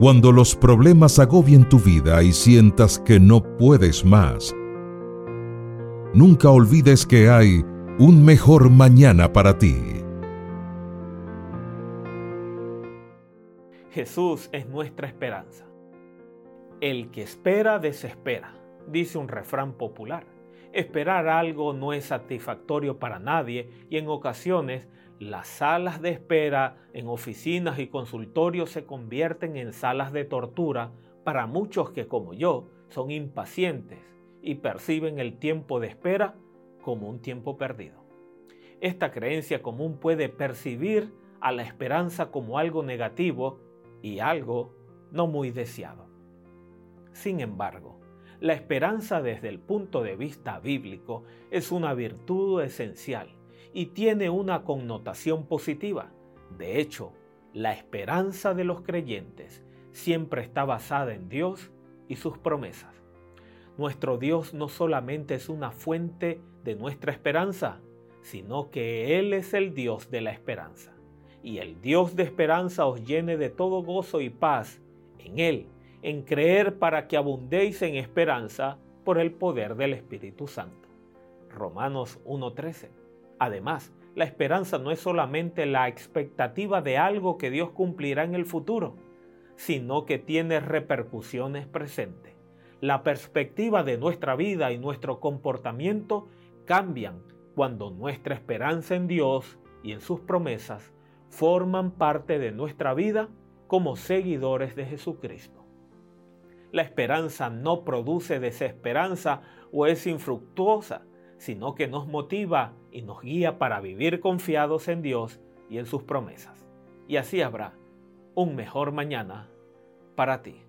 Cuando los problemas agobien tu vida y sientas que no puedes más, nunca olvides que hay un mejor mañana para ti. Jesús es nuestra esperanza. El que espera desespera, dice un refrán popular. Esperar algo no es satisfactorio para nadie y en ocasiones las salas de espera en oficinas y consultorios se convierten en salas de tortura para muchos que como yo son impacientes y perciben el tiempo de espera como un tiempo perdido. Esta creencia común puede percibir a la esperanza como algo negativo y algo no muy deseado. Sin embargo, la esperanza desde el punto de vista bíblico es una virtud esencial y tiene una connotación positiva. De hecho, la esperanza de los creyentes siempre está basada en Dios y sus promesas. Nuestro Dios no solamente es una fuente de nuestra esperanza, sino que Él es el Dios de la esperanza. Y el Dios de esperanza os llene de todo gozo y paz en Él, en creer para que abundéis en esperanza por el poder del Espíritu Santo. Romanos 1.13. Además, la esperanza no es solamente la expectativa de algo que Dios cumplirá en el futuro, sino que tiene repercusiones presentes. La perspectiva de nuestra vida y nuestro comportamiento cambian cuando nuestra esperanza en Dios y en sus promesas forman parte de nuestra vida como seguidores de Jesucristo. La esperanza no produce desesperanza o es infructuosa, sino que nos motiva y nos guía para vivir confiados en Dios y en sus promesas. Y así habrá un mejor mañana para ti.